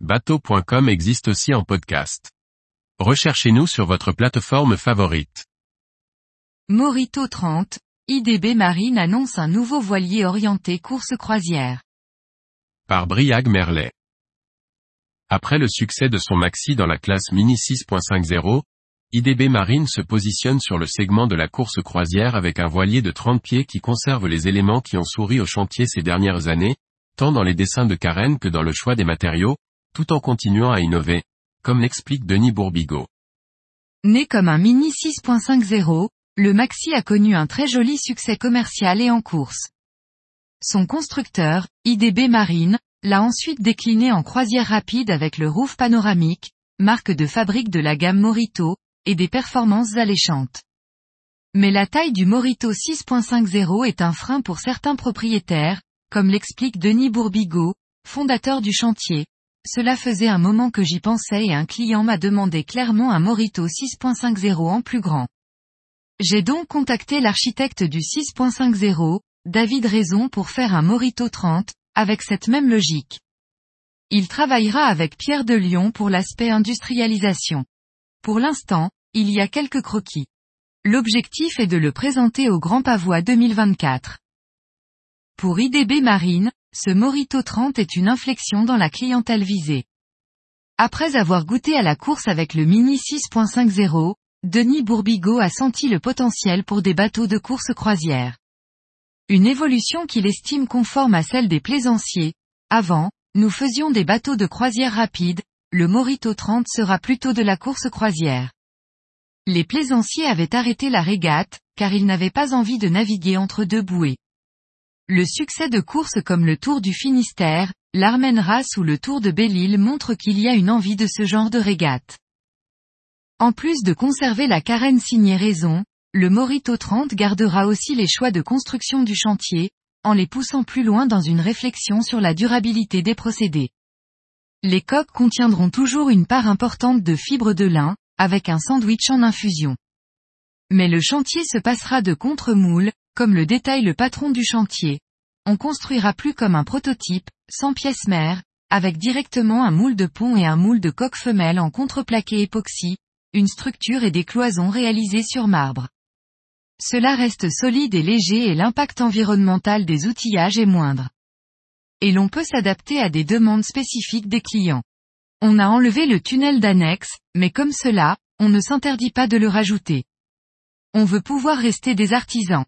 bateau.com existe aussi en podcast. Recherchez-nous sur votre plateforme favorite. Morito 30, IDB Marine annonce un nouveau voilier orienté course croisière. Par Briag Merlet. Après le succès de son maxi dans la classe Mini 6.50, IDB Marine se positionne sur le segment de la course croisière avec un voilier de 30 pieds qui conserve les éléments qui ont souri au chantier ces dernières années, tant dans les dessins de carène que dans le choix des matériaux, tout en continuant à innover, comme l'explique Denis Bourbigo. Né comme un Mini 6.50, le Maxi a connu un très joli succès commercial et en course. Son constructeur, IDB Marine, l'a ensuite décliné en croisière rapide avec le roof panoramique, marque de fabrique de la gamme Morito, et des performances alléchantes. Mais la taille du Morito 6.50 est un frein pour certains propriétaires, comme l'explique Denis Bourbigo, fondateur du chantier. Cela faisait un moment que j'y pensais et un client m'a demandé clairement un Morito 6.50 en plus grand. J'ai donc contacté l'architecte du 6.50, David Raison pour faire un Morito 30, avec cette même logique. Il travaillera avec Pierre de Lyon pour l'aspect industrialisation. Pour l'instant, il y a quelques croquis. L'objectif est de le présenter au Grand Pavois 2024. Pour IDB Marine, ce Morito 30 est une inflexion dans la clientèle visée. Après avoir goûté à la course avec le Mini 6.50, Denis Bourbigo a senti le potentiel pour des bateaux de course croisière. Une évolution qu'il estime conforme à celle des plaisanciers. Avant, nous faisions des bateaux de croisière rapide, le Morito 30 sera plutôt de la course croisière. Les plaisanciers avaient arrêté la régate, car ils n'avaient pas envie de naviguer entre deux bouées. Le succès de courses comme le Tour du Finistère, l'Armen Race ou le Tour de Belle-Île montre qu'il y a une envie de ce genre de régate. En plus de conserver la carène signée raison, le Morito 30 gardera aussi les choix de construction du chantier, en les poussant plus loin dans une réflexion sur la durabilité des procédés. Les coques contiendront toujours une part importante de fibres de lin, avec un sandwich en infusion. Mais le chantier se passera de contre-moule, comme le détaille le patron du chantier. On construira plus comme un prototype, sans pièces mères, avec directement un moule de pont et un moule de coque femelle en contreplaqué époxy, une structure et des cloisons réalisées sur marbre. Cela reste solide et léger et l'impact environnemental des outillages est moindre. Et l'on peut s'adapter à des demandes spécifiques des clients. On a enlevé le tunnel d'annexe, mais comme cela, on ne s'interdit pas de le rajouter. On veut pouvoir rester des artisans.